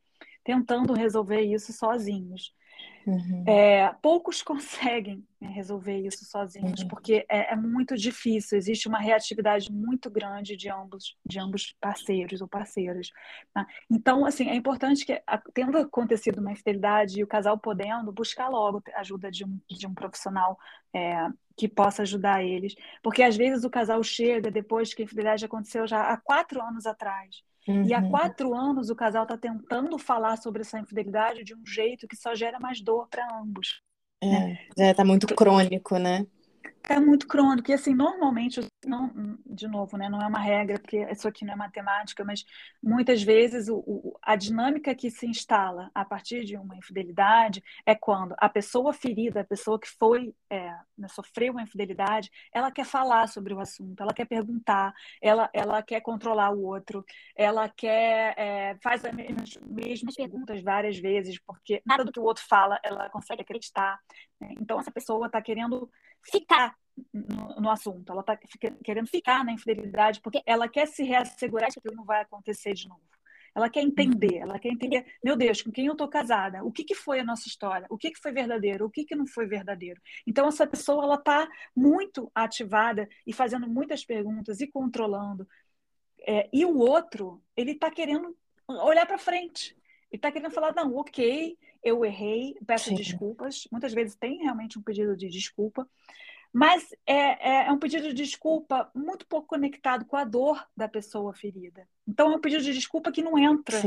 tentando resolver isso sozinhos. Uhum. É, poucos conseguem né, resolver isso sozinhos, uhum. porque é, é, muito difícil, existe uma reatividade muito grande de ambos, de ambos parceiros ou parceiras. Tá? Então, assim, é importante que, tendo acontecido uma infidelidade e o casal podendo, buscar logo a ajuda de um, de um profissional é, que possa ajudar eles, porque às vezes o casal chega depois que a infidelidade aconteceu já há quatro anos atrás. Uhum. E há uhum. quatro anos o casal está tentando falar sobre essa infidelidade de um jeito que só gera mais dor para ambos. É, né? já está muito crônico, né? É muito crônico. E assim, normalmente, não, de novo, né, não é uma regra, porque isso aqui não é matemática, mas muitas vezes o, o, a dinâmica que se instala a partir de uma infidelidade é quando a pessoa ferida, a pessoa que foi, é, né, sofreu uma infidelidade, ela quer falar sobre o assunto, ela quer perguntar, ela, ela quer controlar o outro, ela quer, é, faz as mesmas, mesmas perguntas várias vezes, porque nada do que o outro fala ela consegue acreditar. Né? Então, essa pessoa está querendo ficar no, no, assunto, ela está querendo ficar na infidelidade porque ela quer se reassegurar que aquilo não vai acontecer de novo. Ela quer entender, ela quer entender, meu Deus, com quem eu estou casada? O que, que foi a nossa história? O que, que foi verdadeiro? O que, que não foi verdadeiro? Então, essa pessoa ela está muito ativada e fazendo muitas perguntas e controlando. É, e o outro, ele está querendo olhar para frente. Ele está querendo falar, não, ok, eu errei, peço Sim. desculpas. Muitas vezes tem realmente um pedido de desculpa, mas é, é, é, um pedido de desculpa muito pouco conectado com a dor da pessoa ferida. Então, é um pedido de desculpa que não entra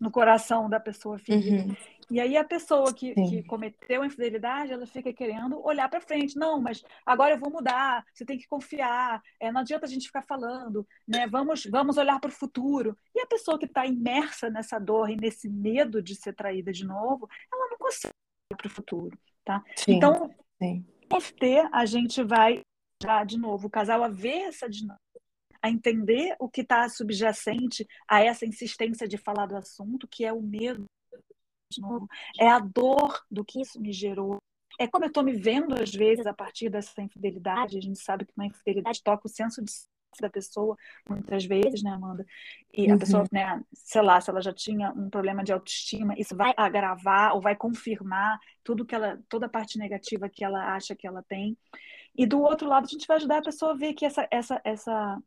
no coração da pessoa ferido. Uhum. E aí a pessoa que, que, cometeu a infidelidade, ela fica querendo olhar para frente. Não, mas agora eu vou mudar, você tem que confiar, é, não adianta a gente ficar falando, né? vamos, vamos olhar para o futuro. E a pessoa que está imersa nessa dor e nesse medo de ser traída de novo, ela não consegue olhar para o futuro. Tá? Sim. Então, Sim. FT, a gente vai já de novo o casal a ver essa dinâmica a entender o que está subjacente a essa insistência de falar do assunto, que é o medo, de novo, é a dor do que isso me gerou. É como eu estou me vendo, às vezes, a partir dessa infidelidade. A gente sabe que uma infidelidade toca o senso de da pessoa, muitas vezes, né, Amanda? E uhum. a pessoa, né, sei lá, se ela já tinha um problema de autoestima, isso vai agravar ou vai confirmar tudo que ela, toda a parte negativa que ela acha que ela tem. E do outro lado, a gente vai ajudar a pessoa a ver que essa, essa, essa,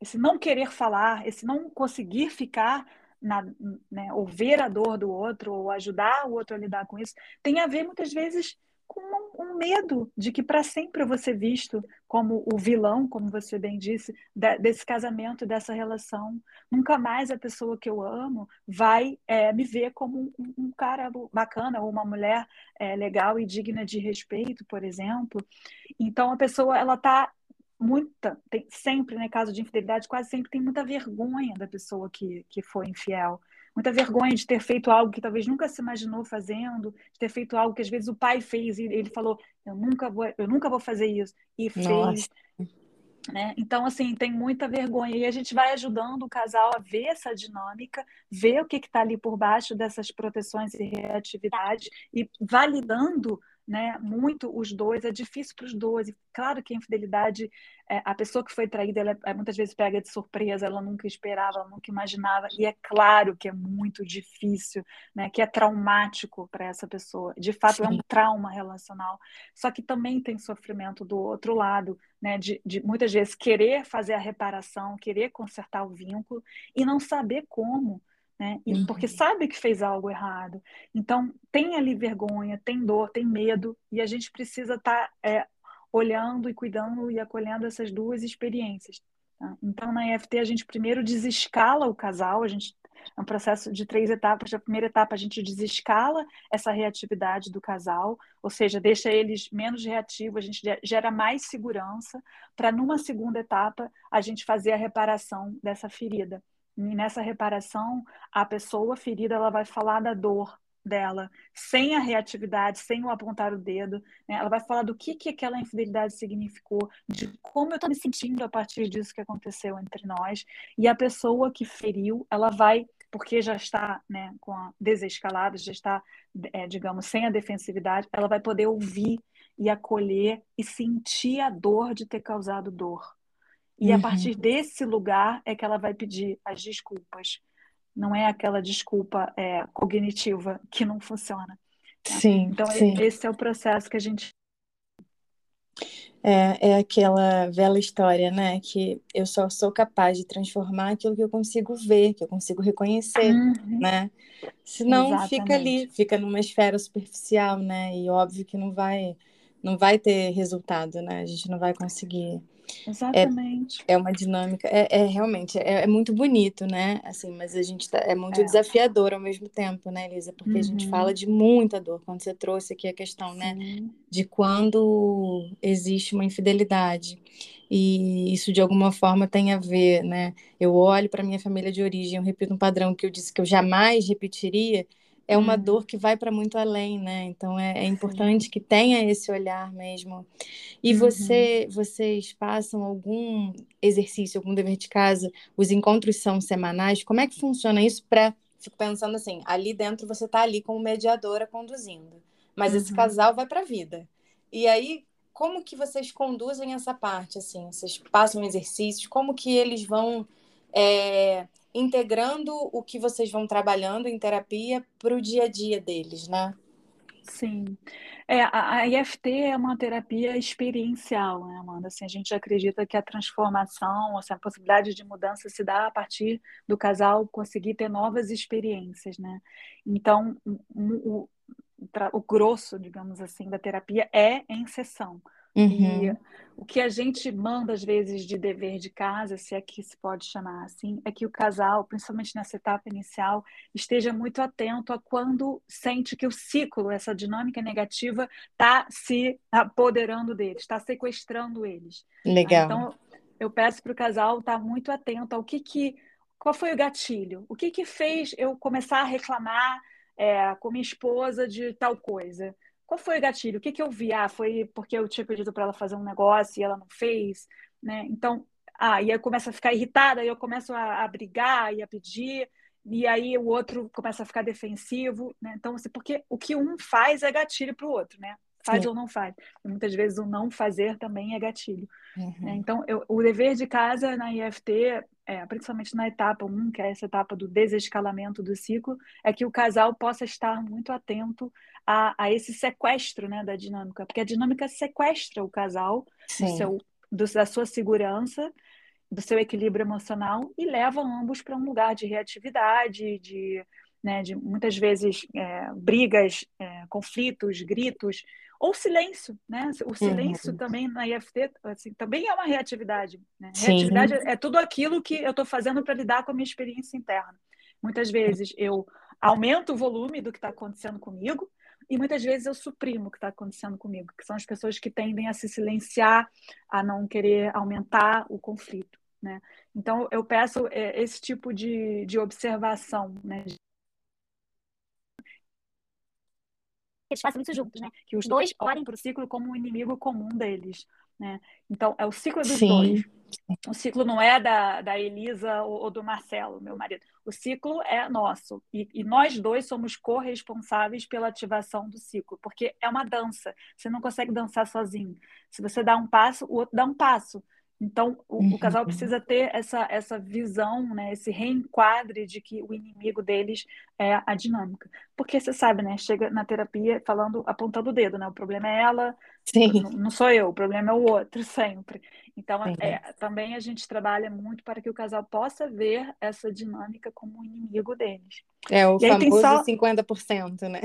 esse não querer falar, esse não conseguir ficar na, né, ou ver a dor do outro, ou ajudar o outro a lidar com isso, tem a ver muitas vezes com um, medo de que para sempre eu vou ser visto como o vilão, como você bem disse, de, desse casamento, dessa relação. Nunca mais a pessoa que eu amo vai é, me ver como um, um, cara bacana ou uma mulher é, legal e digna de respeito, por exemplo. Então a pessoa ela está muita, tem, sempre, né, caso de infidelidade, quase sempre tem muita vergonha da pessoa que, que foi infiel. Muita vergonha de ter feito algo que talvez nunca se imaginou fazendo, de ter feito algo que às vezes o pai fez e ele falou, eu nunca vou, eu nunca vou fazer isso, e fez. Né? Então, assim, tem muita vergonha. E a gente vai ajudando o casal a ver essa dinâmica, ver o que está ali por baixo dessas proteções e reatividade, e validando né, muito os dois, é difícil para os dois. E claro que a infidelidade, é, a pessoa que foi traída, ela é, muitas vezes pega de surpresa, ela nunca esperava, ela nunca imaginava. E é claro que é muito difícil, né, que é traumático para essa pessoa. De fato, Sim. é um trauma relacional. Só que também tem sofrimento do outro lado, né, de, de muitas vezes querer fazer a reparação, querer consertar o vínculo e não saber como né? E, uhum. Porque sabe que fez algo errado. Então, tem ali vergonha, tem dor, tem medo, e a gente precisa estar tá, é, olhando e cuidando e acolhendo essas duas experiências. Tá? Então, na EFT, a gente primeiro desescala o casal, a gente é um processo de três etapas. A primeira etapa, a gente desescala essa reatividade do casal, ou seja, deixa eles menos reativos, a gente gera mais segurança, para numa segunda etapa, a gente fazer a reparação dessa ferida. E nessa reparação, a pessoa ferida ela vai falar da dor dela, sem a reatividade, sem o apontar o dedo. Né? Ela vai falar do que, que aquela infidelidade significou, de como eu estou me sentindo a partir disso que aconteceu entre nós. E a pessoa que feriu, ela vai, porque já está né, com a desescalada, já está, é, digamos, sem a defensividade, ela vai poder ouvir e acolher e sentir a dor de ter causado dor. E uhum. a partir desse lugar é que ela vai pedir as desculpas. Não é aquela desculpa é, cognitiva que não funciona. Tá? Sim. Então, sim. esse é o processo que a gente. É, é aquela velha história, né? Que eu só sou capaz de transformar aquilo que eu consigo ver, que eu consigo reconhecer, uhum. né? Senão Exatamente. fica ali, fica numa esfera superficial, né? E óbvio que não vai, não vai ter resultado, né? A gente não vai conseguir Exatamente. É, é uma dinâmica, é, é realmente, é, é, muito bonito, né? Assim, mas a gente tá, é muito é. desafiador ao mesmo tempo, né, Elisa? Porque uhum. a gente fala uhum. de muita dor. Quando você trouxe aqui a questão, né, Sim. né, de quando existe uma infidelidade e isso de alguma forma tem a ver, né? Eu olho para minha família de origem, eu repito um padrão que eu disse que eu jamais repetiria é uma hum. dor que vai para muito além, né? Então é, é importante que tenha esse olhar mesmo. E uhum. você, vocês passam algum exercício, algum dever de casa? Os encontros são semanais? Como é que funciona isso para fico pensando assim, ali dentro você está ali como mediadora conduzindo, mas uhum. esse casal vai para a vida. E aí, como que vocês conduzem essa parte assim? Vocês passam exercícios? Como que eles vão é, integrando o que vocês vão trabalhando em terapia para o dia a dia deles, né? Sim. É, a, IFT é uma terapia experiencial, né, Amanda? Assim, a gente acredita que a transformação, assim, a possibilidade de mudança se dá a partir do casal conseguir ter novas experiências, né? Então, o, o, o grosso, digamos assim, da terapia é em sessão. Uhum. E o que a gente manda, às vezes, de dever de casa, se é que se pode chamar assim, é que o casal, principalmente nessa etapa inicial, esteja muito atento a quando sente que o ciclo, essa dinâmica negativa, está se apoderando deles, está sequestrando eles. Legal. Então, eu peço para o casal estar tá muito atento ao que que. Qual foi o gatilho? O que que fez eu começar a reclamar é, com minha esposa de tal coisa? Qual foi o gatilho? O que, que eu vi? Ah, foi porque eu tinha pedido para ela fazer um negócio e ela não fez, né? Então, ah, e aí eu começo a ficar irritada, e eu começo a, a brigar e a pedir, e aí o outro começa a ficar defensivo, né? Então, assim, porque o que um faz é gatilho para o outro, né? Faz Sim. ou não faz. E muitas vezes o não fazer também é gatilho. Uhum. Né? Então, eu, o dever de casa na IFT, é, principalmente na etapa 1, que é essa etapa do desescalamento do ciclo, é que o casal possa estar muito atento a, a esse sequestro né, da dinâmica, porque a dinâmica sequestra o casal do seu, do, da sua segurança, do seu equilíbrio emocional e leva ambos para um lugar de reatividade, de, né, de muitas vezes é, brigas, é, conflitos, gritos, ou silêncio, né? O silêncio uhum. também na IFT assim, também é uma reatividade. Né? Reatividade é tudo aquilo que eu estou fazendo para lidar com a minha experiência interna. Muitas vezes eu aumento o volume do que está acontecendo comigo e muitas vezes eu suprimo o que está acontecendo comigo, que são as pessoas que tendem a se silenciar, a não querer aumentar o conflito. Né? Então, eu peço é, esse tipo de, de observação, né? Eles façam isso juntos, né? Que os dois olhem para o ciclo como um inimigo comum deles, né? Então, é o ciclo dos Sim. dois. O ciclo não é da, da Elisa ou, ou, do Marcelo, meu marido. O ciclo é nosso. E, e nós dois somos corresponsáveis pela ativação do ciclo, porque é uma dança. Você não consegue dançar sozinho. Se você dá um passo, o outro dá um passo. Então, o, uhum. o, casal precisa ter essa, essa visão, né, esse reenquadre de que o inimigo deles é a dinâmica. Porque você sabe, né? Chega na terapia falando, apontando o dedo, né? O problema é ela, não, não, sou eu, o problema é o outro, sempre. Então, é, também a gente trabalha muito para que o casal possa ver essa dinâmica como um inimigo deles. É o e famoso só... 50%, né?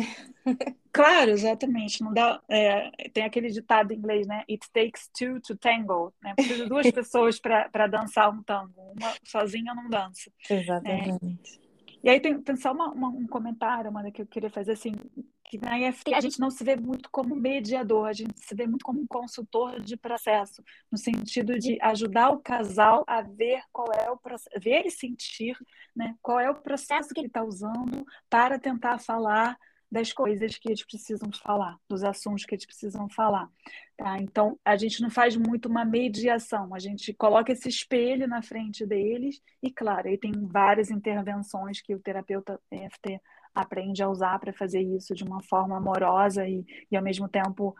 Claro, exatamente. Não dá, é, tem aquele ditado em inglês, né? It takes two to tango. Né? Precisa de duas pessoas para dançar um tango. Uma sozinha não dança. Exatamente. É. E aí tem, tem só uma, uma, um comentário, Amanda, que eu queria fazer assim, que na IFT a gente não se vê muito como mediador, a gente se vê muito como um consultor de processo, no sentido de ajudar o casal a ver qual é o ver e sentir, né, qual é o processo que ele está usando para tentar falar das coisas que eles precisam falar, dos assuntos que eles precisam falar. Tá? Então, a gente não faz muito uma mediação, a gente coloca esse espelho na frente deles e, claro, aí tem várias intervenções que o terapeuta EFT aprende a usar para fazer isso de uma forma amorosa e, e ao mesmo tempo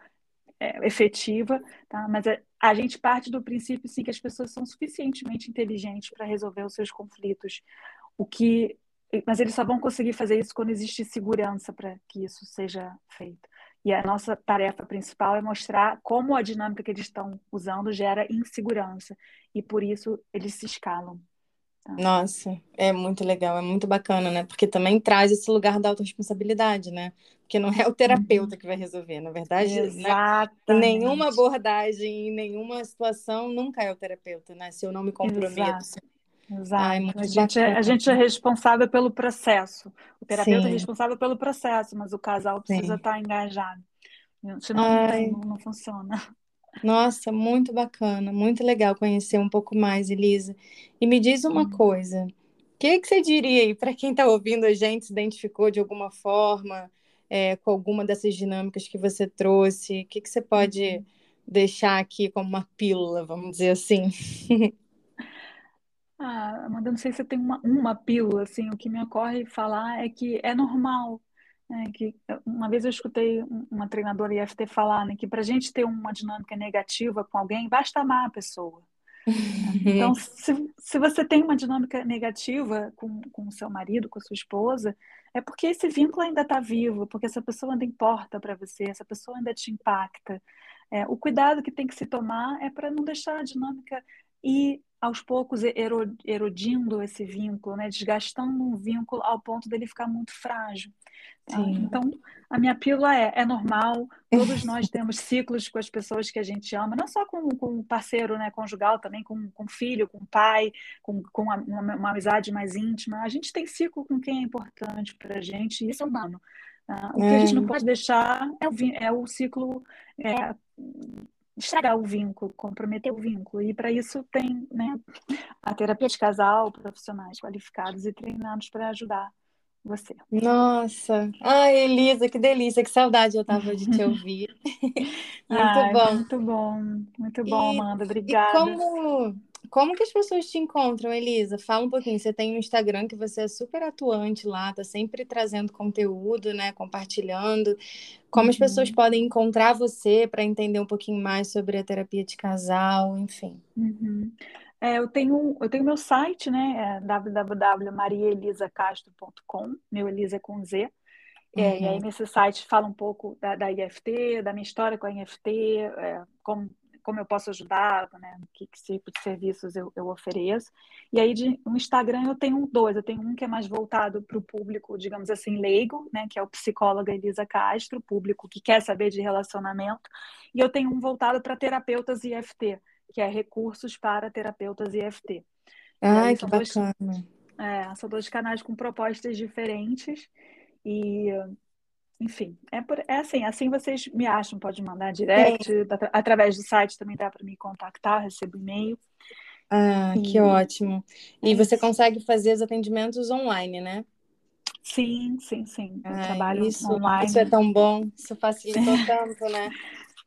é, efetiva, tá? mas a, é, a gente parte do princípio, sim, que as pessoas são suficientemente inteligentes para resolver os seus conflitos, o que mas eles só vão conseguir fazer isso quando existe segurança para que isso seja feito. E a nossa tarefa principal é mostrar como a dinâmica que eles estão usando gera insegurança e por isso eles se escalam. Tá? Nossa, é muito legal, é muito bacana, né? Porque também traz esse lugar da autorresponsabilidade, né? Porque não é o terapeuta uhum. que vai resolver, na verdade? Exatamente. Né? nenhuma abordagem, nenhuma situação nunca é o terapeuta, né? Se eu não me comprometo, se Exato. Ai, a, gente é, a gente é responsável pelo processo. O terapeuta é Sim. é responsável pelo processo, mas o casal precisa Sim. estar engajado. Senão não, não funciona. Nossa, muito bacana, muito legal conhecer um pouco mais, Elisa. E me diz uma hum. coisa: o que, que você diria aí para quem está ouvindo a gente, se identificou de alguma forma é, com alguma dessas dinâmicas que você trouxe? O que, que você pode uhum. deixar aqui como uma pílula, vamos dizer assim? Ah, Amanda, não sei se tem uma, uma pílula, assim, o que me ocorre falar é que é normal, né, que uma vez eu escutei uma treinadora IFT falar, né, que para a gente ter uma dinâmica negativa com alguém, basta amar a pessoa. Então, se, se você tem uma dinâmica negativa com, com o seu marido, com a sua esposa, é porque esse vínculo ainda está vivo, porque essa pessoa ainda importa para você, essa pessoa ainda te impacta. É, o cuidado que tem que se tomar é para não deixar a dinâmica e aos poucos erodindo esse vínculo, né? desgastando um vínculo ao ponto dele ficar muito frágil. Tá? Então, a minha pílula é, é normal, todos nós temos ciclos com as pessoas que a gente ama, não só com, com parceiro né, conjugal, também com, com filho, com pai, com, com uma, uma, amizade mais íntima. A gente tem ciclo com quem é importante para a gente, e isso é humano. Tá? O que a gente não é. pode deixar é o, é o ciclo é, estragar o vínculo, comprometer o vínculo. E para isso tem né, a terapia de casal, profissionais qualificados e treinados para ajudar você. Nossa, ai Elisa, que delícia, que saudade eu tava de te ouvir. muito ai, bom. Muito bom, muito bom, e, Amanda, obrigada. E como, como que as pessoas te encontram, Elisa? Fala um pouquinho. Você tem um Instagram que você é super atuante lá, tá sempre trazendo conteúdo, né? Compartilhando. Como uhum. as pessoas podem encontrar você para entender um pouquinho mais sobre a terapia de casal, enfim. Uhum. É, eu tenho eu tenho meu site, né? É www.mariaelisacastro.com, meu Elisa com Z. É, uhum. E aí uhum. nesse site fala um pouco da, da IFT, da minha história com a IFT, é, como como eu posso ajudar, né? Que, que tipo de serviços eu, eu ofereço. E aí, de, no Instagram, eu tenho dois. Eu tenho um que é mais voltado para o público, digamos assim, leigo, né? Que é o psicóloga Elisa Castro, público que quer saber de relacionamento. E eu tenho um voltado para terapeutas IFT, que é recursos para terapeutas IFT. Ah, que bacana. Dois, é, são dois canais com propostas diferentes. E enfim, é, por, é assim, assim vocês me acham, pode mandar direct, através do site também dá para me contactar, recebo e-mail. Ah, e... que ótimo. E é você isso. consegue fazer os atendimentos online, né? Sim, sim, sim. Eu trabalho isso, online. Isso é tão bom, isso facilitou tanto, né?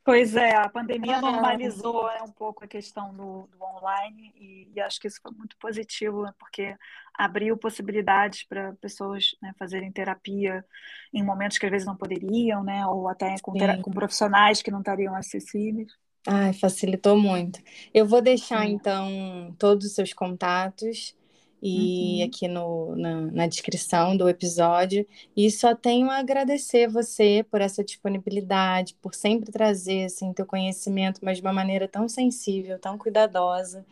Pois é, a pandemia ah. normalizou né, um pouco a questão do, do online e, e, acho que isso foi muito positivo, né, porque abriu possibilidades para pessoas né, fazerem terapia em momentos que às vezes não poderiam, né, ou até com, com profissionais que não estariam acessíveis. Ai, facilitou muito. Eu vou deixar, Sim. então, todos os seus contatos e uhum. aqui no, na, na, descrição do episódio. E só tenho a agradecer você por essa disponibilidade, por sempre trazer assim, teu conhecimento, mas de uma maneira tão sensível, tão cuidadosa.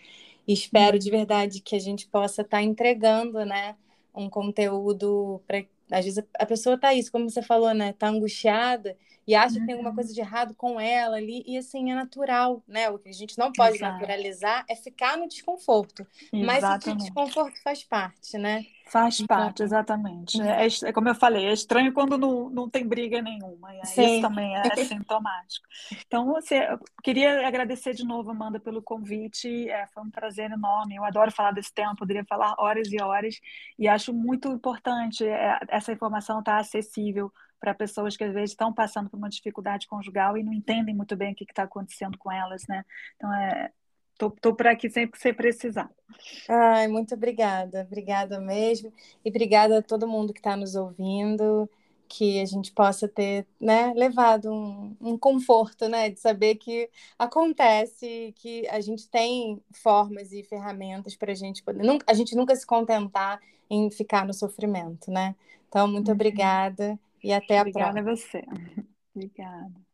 E espero uhum. de verdade que a gente possa estar tá entregando né, um conteúdo para. Às vezes a pessoa está isso, como você falou, né? Está angustiada e acha uhum. que tem alguma uhum. coisa de errado com ela ali, e assim, é natural, né? O que a gente não pode Exato. naturalizar é ficar no desconforto. Exatamente. Mas o desconforto faz parte, né? Faz então, parte, exatamente. É, é, como eu falei, é estranho quando não, não tem briga nenhuma. E isso também é, é sintomático. Então, você, eu queria agradecer de novo, Amanda, pelo convite. É, foi um prazer enorme. Eu adoro falar desse tema, poderia falar horas e horas. E acho muito importante é, essa informação estar tá acessível para pessoas que às vezes estão passando por uma dificuldade conjugal e não entendem muito bem o que está acontecendo com elas, né? Então, é, tô, tô por aqui sempre que você precisar. Ai, muito obrigada, obrigada mesmo. E obrigada a todo mundo que está nos ouvindo, que a gente possa ter né, levado um, um conforto, né? De saber que acontece, que a gente tem formas e ferramentas para a gente poder. A gente nunca se contentar em ficar no sofrimento, né? Então, muito uhum. obrigada. E até a próxima. Obrigada a você. Obrigada.